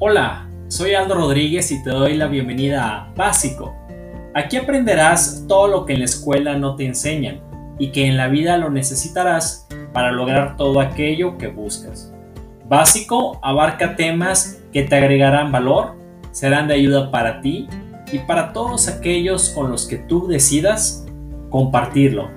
Hola, soy Aldo Rodríguez y te doy la bienvenida a Básico. Aquí aprenderás todo lo que en la escuela no te enseñan y que en la vida lo necesitarás para lograr todo aquello que buscas. Básico abarca temas que te agregarán valor, serán de ayuda para ti y para todos aquellos con los que tú decidas compartirlo.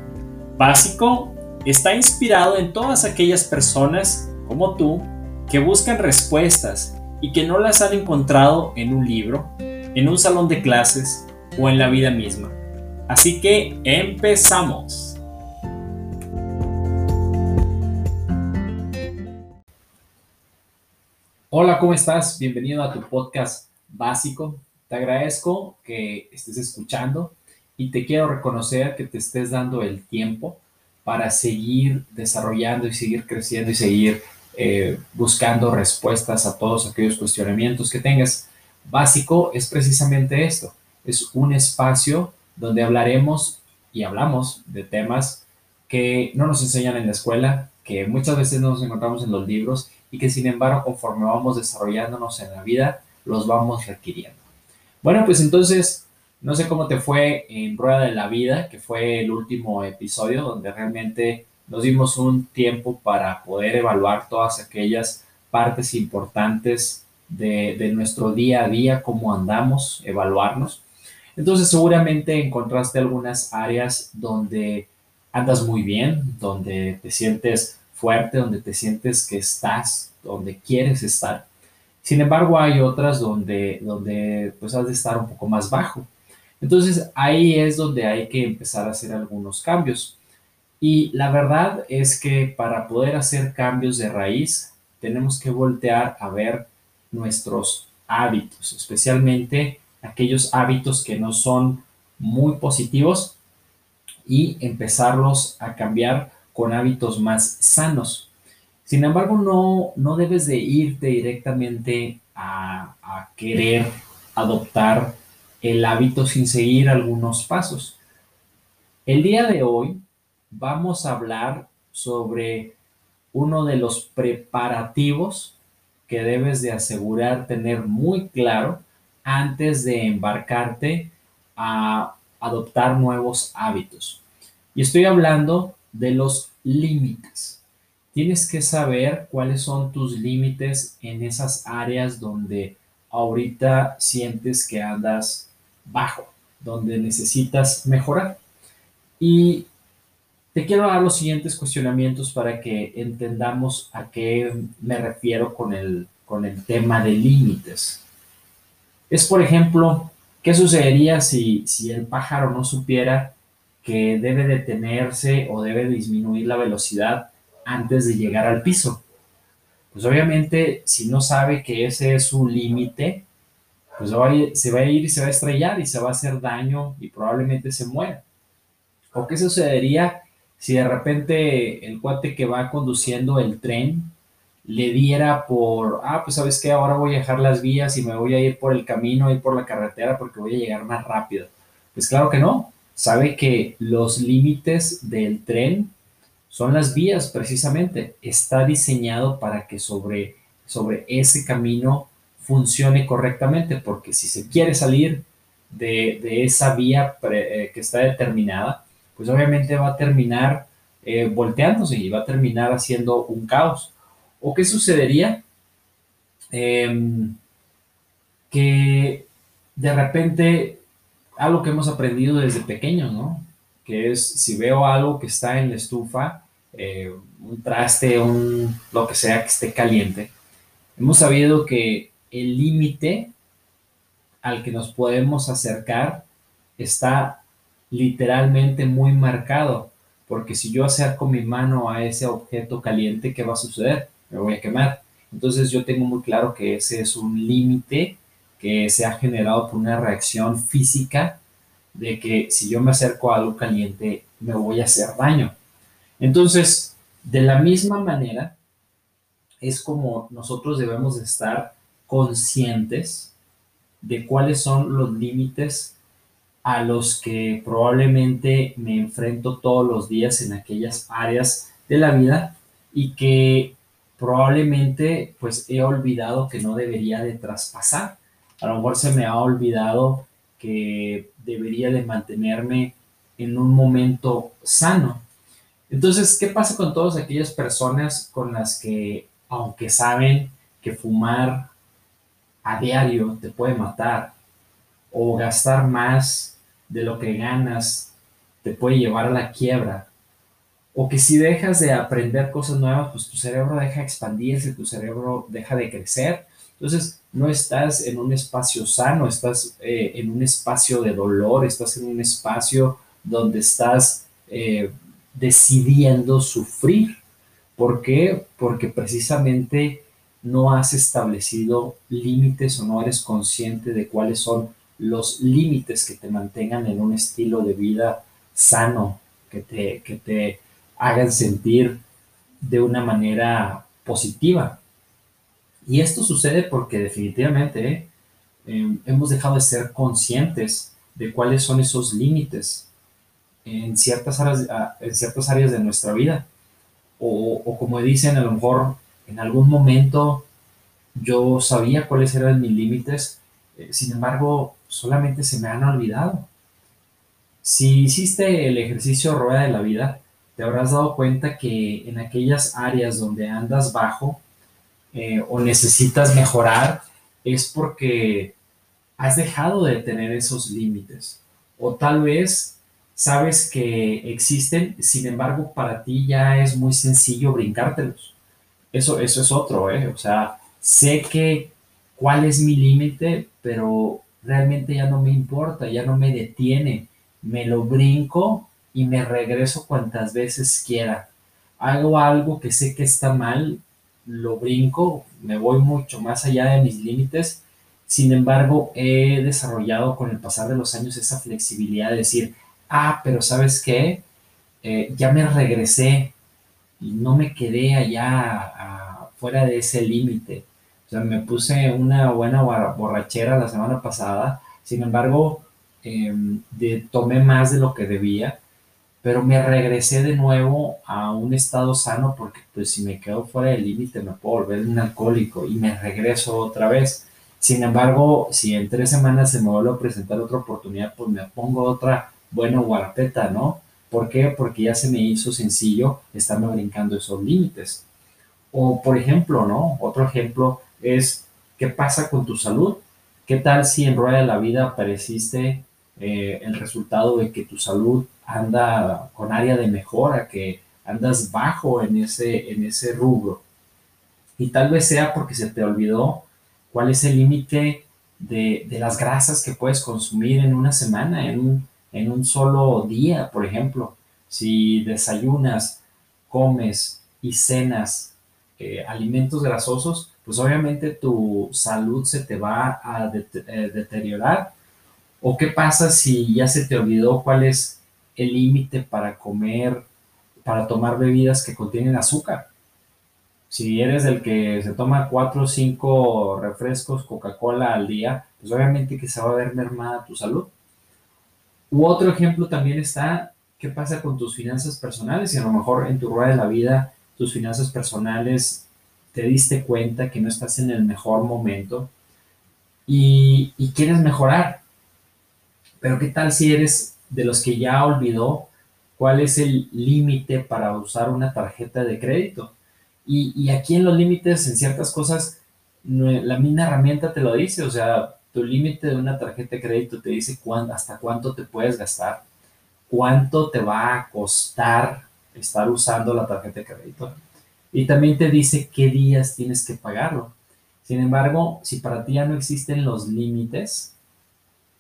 Básico está inspirado en todas aquellas personas como tú que buscan respuestas y que no las han encontrado en un libro, en un salón de clases o en la vida misma. Así que empezamos. Hola, ¿cómo estás? Bienvenido a tu podcast básico. Te agradezco que estés escuchando y te quiero reconocer que te estés dando el tiempo para seguir desarrollando y seguir creciendo y seguir eh, buscando respuestas a todos aquellos cuestionamientos que tengas. Básico es precisamente esto, es un espacio donde hablaremos y hablamos de temas que no nos enseñan en la escuela, que muchas veces no nos encontramos en los libros y que sin embargo conforme vamos desarrollándonos en la vida, los vamos requiriendo. Bueno, pues entonces, no sé cómo te fue en Rueda de la Vida, que fue el último episodio donde realmente nos dimos un tiempo para poder evaluar todas aquellas partes importantes de, nuestro día a día, cómo andamos, evaluarnos. Entonces seguramente encontraste algunas áreas donde andas muy bien, donde te sientes fuerte, donde te sientes que estás, donde quieres estar. Sin embargo, hay otras donde, donde pues has de estar un poco más bajo. Entonces ahí es donde hay que empezar a hacer algunos cambios. Y la verdad es que para poder hacer cambios de raíz, tenemos que voltear a ver nuestros hábitos, especialmente aquellos hábitos que no son muy positivos y empezarlos a cambiar con hábitos más sanos. Sin embargo, no, no debes de irte directamente a, a querer adoptar el hábito sin seguir algunos pasos. El día de hoy vamos a hablar sobre uno de los preparativos que debes de asegurar tener muy claro antes de embarcarte a adoptar nuevos hábitos. Y estoy hablando de los límites. Tienes que saber cuáles son tus límites en esas áreas donde ahorita sientes que andas bajo, donde necesitas mejorar. Y te quiero dar los siguientes cuestionamientos para que entendamos a qué me refiero con el, con el tema de límites. Es, por ejemplo, ¿qué sucedería si, si el pájaro no supiera que debe detenerse o debe disminuir la velocidad antes de llegar al piso? Pues obviamente, si no sabe que ese es su límite, pues se va a ir y se va a estrellar y se va a hacer daño y probablemente se muera. ¿O qué sucedería si de repente el cuate que va conduciendo el tren le diera por, ah, pues sabes que ahora voy a dejar las vías y me voy a ir por el camino, ir por la carretera porque voy a llegar más rápido. Pues claro que no, sabe que los límites del tren son las vías precisamente. Está diseñado para que sobre, sobre ese camino funcione correctamente, porque si se quiere salir de, esa vía eh, que está determinada, pues obviamente va a terminar eh, volteándose y va a terminar haciendo un caos. ¿O qué sucedería? Em, que de repente algo que hemos aprendido desde pequeños, ¿no? Que es si veo algo que está en la estufa, eh, un traste, un lo que sea que esté caliente, hemos sabido que el límite al que nos podemos acercar está literalmente muy marcado, porque si yo acerco mi mano a ese objeto caliente, ¿qué va a suceder? Me voy a quemar. Entonces yo tengo muy claro que ese es un límite que se ha generado por una reacción física de que si yo me acerco a algo caliente, me voy a hacer daño. Entonces, de la misma manera, es como nosotros debemos de estar conscientes de cuáles son los límites a los que probablemente me enfrento todos los días en aquellas áreas de la vida y que probablemente pues he olvidado que no debería de traspasar. A lo mejor se me ha olvidado que debería de mantenerme en un momento sano. Entonces, ¿qué pasa con todas aquellas personas con las que, aunque saben que fumar a diario te puede matar o gastar más de lo que ganas te puede llevar a la quiebra, o que si dejas de aprender cosas nuevas, pues tu cerebro deja de expandirse, tu cerebro deja de crecer. Entonces, no estás en un espacio sano, estás eh, en un espacio de dolor, estás en un espacio donde estás eh, decidiendo sufrir. ¿Por qué? Porque precisamente no has establecido límites o no eres consciente de cuáles son los límites que te mantengan en un estilo de vida sano, que te, que te hagan sentir de una manera positiva. Y esto sucede porque definitivamente em, hemos dejado de ser conscientes de cuáles son esos límites en ciertas áreas, en ciertas áreas de nuestra vida. O, o, como dicen, a lo mejor en algún momento yo sabía cuáles eran mis límites, eh, sin embargo, solamente se me han olvidado. Si hiciste el ejercicio rueda de la vida, te habrás dado cuenta que en aquellas áreas donde andas bajo eh, o necesitas mejorar es porque has dejado de tener esos límites. O tal vez sabes que existen, sin embargo, para ti ya es muy sencillo brincártelos. Eso, eso es otro, ¿eh? O sea, sé que cuál es mi límite, pero realmente ya no me importa, ya no me detiene. Me lo brinco y me regreso cuantas veces quiera. Hago algo que sé que está mal, lo brinco, me voy mucho más allá de mis límites. Sin embargo, he desarrollado con el pasar de los años esa flexibilidad de decir, ah, pero ¿sabes qué? Eh, ya me regresé y no me quedé allá fuera de ese límite. Sea, me puse una buena borrachera la semana pasada, sin embargo, em, tomé más de lo que debía pero me regresé de nuevo a un estado sano porque pues si me quedo fuera del límite me puedo volver un alcohólico y me regreso otra vez. Sin embargo, si en tres semanas se me vuelve a presentar otra oportunidad, pues me pongo otra buena guarpeta, ¿no? ¿Por qué? Porque ya se me hizo sencillo estarme brincando esos límites. O por ejemplo, ¿no? Otro ejemplo es, ¿qué pasa con tu salud? ¿Qué tal si en Rueda de la Vida apareciste eh, el resultado de que tu salud anda con área de mejora, que andas bajo en ese, en ese rubro. Y tal vez sea porque se te olvidó cuál es el límite de, las grasas que puedes consumir en una semana, en un, en un solo día, por ejemplo. Si desayunas, comes y cenas eh, alimentos grasosos, pues obviamente tu salud se te va a eh, deteriorar. ¿O qué pasa si ya se te olvidó cuál es el límite para comer, para tomar bebidas que contienen azúcar. Si eres el que se toma cuatro o cinco refrescos Coca-Cola al día, pues obviamente que se va a ver mermada tu salud. U otro ejemplo también está, ¿qué pasa con tus finanzas personales? Y a lo mejor en tu rueda de la vida, tus finanzas personales, te diste cuenta que no estás en el mejor momento y, quieres mejorar. Pero ¿qué tal si eres de los que ya olvidó cuál es el límite para usar una tarjeta de crédito. Y, aquí en los límites, en ciertas cosas, la misma herramienta te lo dice, o sea, tu límite de una tarjeta de crédito te dice hasta cuánto te puedes gastar, cuánto te va a costar estar usando la tarjeta de crédito. Y también te dice qué días tienes que pagarlo. Sin embargo, si para ti ya no existen los límites,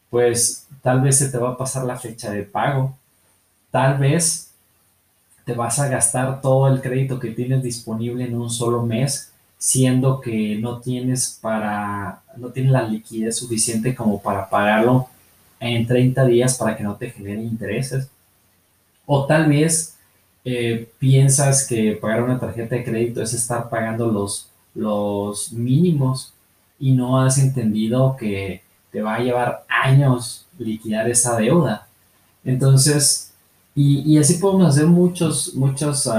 pues tal vez se te va a pasar la fecha de pago, tal vez te vas a gastar todo el crédito que tienes disponible en un solo mes, siendo que no tienes para, no tienes la liquidez suficiente como para pagarlo en 30 días para que no te genere intereses. O tal vez eh, piensas que pagar una tarjeta de crédito es estar pagando los, los mínimos y no has entendido que te va a llevar años liquidar esa deuda. Entonces, y, así podemos hacer muchos, muchos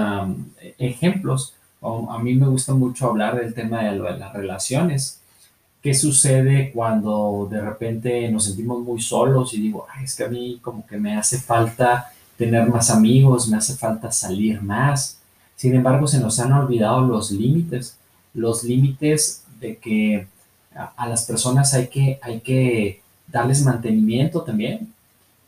ejemplos. a mí me gusta mucho hablar del tema de, de las relaciones. ¿Qué sucede cuando de repente nos sentimos muy solos y digo, es que a mí como que me hace falta tener más amigos, me hace falta salir más? Sin embargo, se nos han olvidado los límites, los límites de que a, las personas hay que, hay que darles mantenimiento también.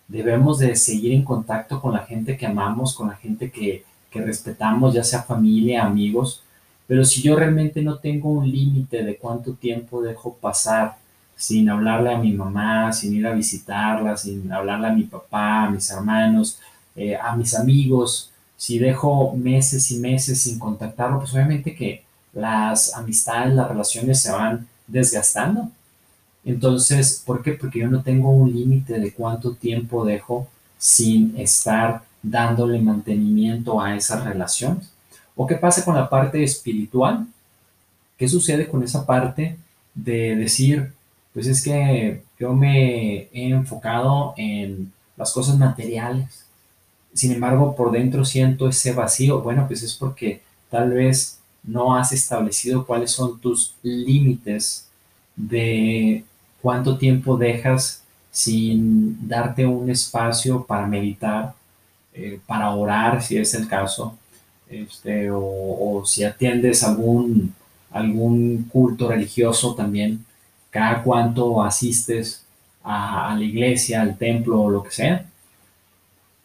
Debemos de seguir en contacto con la gente que amamos, con la gente que, que respetamos, ya sea familia, amigos, pero si yo realmente no tengo un límite de cuánto tiempo dejo pasar sin hablarle a mi mamá, sin ir a visitarla, sin hablarle a mi papá, a mis hermanos, eh, a mis amigos, si dejo meses y meses sin contactarlo, pues obviamente que las amistades, las relaciones se van desgastando. Entonces, ¿por qué? Porque yo no tengo un límite de cuánto tiempo dejo sin estar dándole mantenimiento a esas relaciones. ¿O qué pasa con la parte espiritual? ¿Qué sucede con esa parte de decir, pues es que yo me he enfocado en las cosas materiales, sin embargo por dentro siento ese vacío? Bueno, pues es porque tal vez no has establecido cuáles son tus límites de cuánto tiempo dejas sin darte un espacio para meditar, eh, para orar, si es el caso, este, o, si atiendes algún, algún culto religioso también, cada cuánto asistes a, la iglesia, al templo o lo que sea.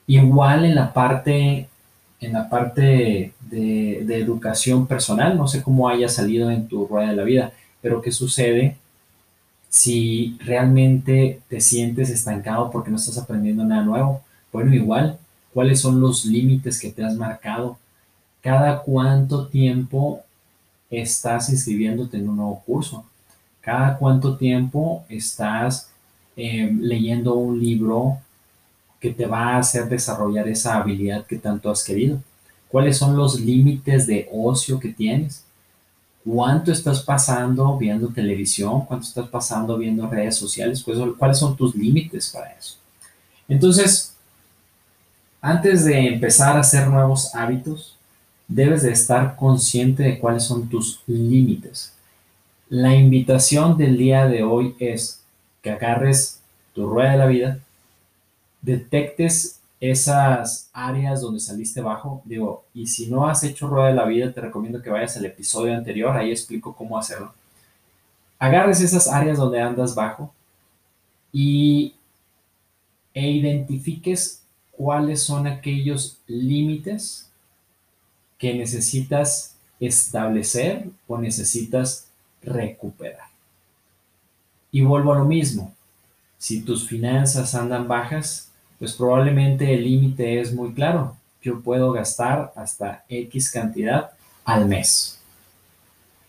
Igual en la parte, en la parte de, educación personal, no sé cómo haya salido en tu rueda de la vida, pero ¿qué sucede si realmente te sientes estancado porque no estás aprendiendo nada nuevo? Bueno, igual, ¿cuáles son los límites que te has marcado? cada cuánto tiempo estás inscribiéndote en un nuevo curso, cada cuánto tiempo estás em, leyendo un libro que te va a hacer desarrollar esa habilidad que tanto has querido. ¿Cuáles son los límites de ocio que tienes? ¿Cuánto estás pasando viendo televisión? ¿Cuánto estás pasando viendo redes sociales? ¿Cuáles son tus límites para eso? Entonces, antes de empezar a hacer nuevos hábitos, debes de estar consciente de cuáles son tus límites. La invitación del día de hoy es que agarres tu rueda de la vida, detectes esas áreas donde saliste bajo, digo, y si no has hecho rueda de la vida, te recomiendo que vayas al episodio anterior, ahí explico cómo hacerlo. Agarres esas áreas donde andas bajo y e identifiques cuáles son aquellos límites que necesitas establecer o necesitas recuperar. Y vuelvo a lo mismo. Si tus finanzas andan bajas, pues probablemente el límite es muy claro. Yo puedo gastar hasta X cantidad al mes.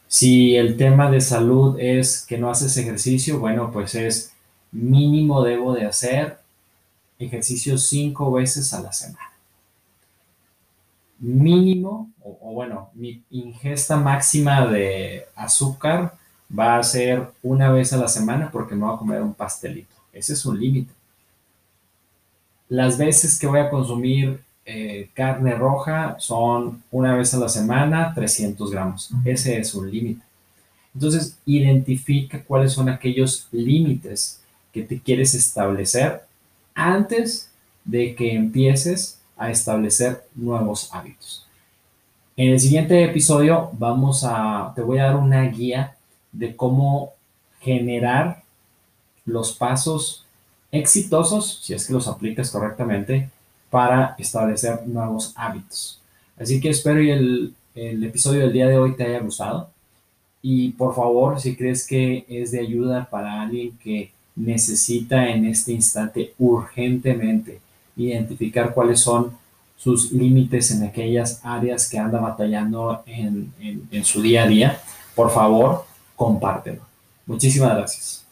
Si el tema de salud es que no haces ejercicio, bueno, pues es mínimo debo de hacer ejercicio cinco veces a la semana mínimo, o, bueno, mi ingesta máxima de azúcar va a ser una vez a la semana porque me voy a comer un pastelito. Ese es un límite. Las veces que voy a consumir eh, carne roja son una vez a la semana, 300 gramos. Ese es un límite. Entonces, identifica cuáles son aquellos límites que te quieres establecer antes de que empieces a establecer nuevos hábitos. En el siguiente episodio vamos a, te voy a dar una guía de cómo generar los pasos exitosos, si es que los aplicas correctamente, para establecer nuevos hábitos. Así que espero que el, el episodio del día de hoy te haya gustado. Y por favor, si crees que es de ayuda para alguien que necesita en este instante urgentemente identificar cuáles son sus límites en aquellas áreas que anda batallando en, en su día a día, por favor, compártelo. Muchísimas gracias.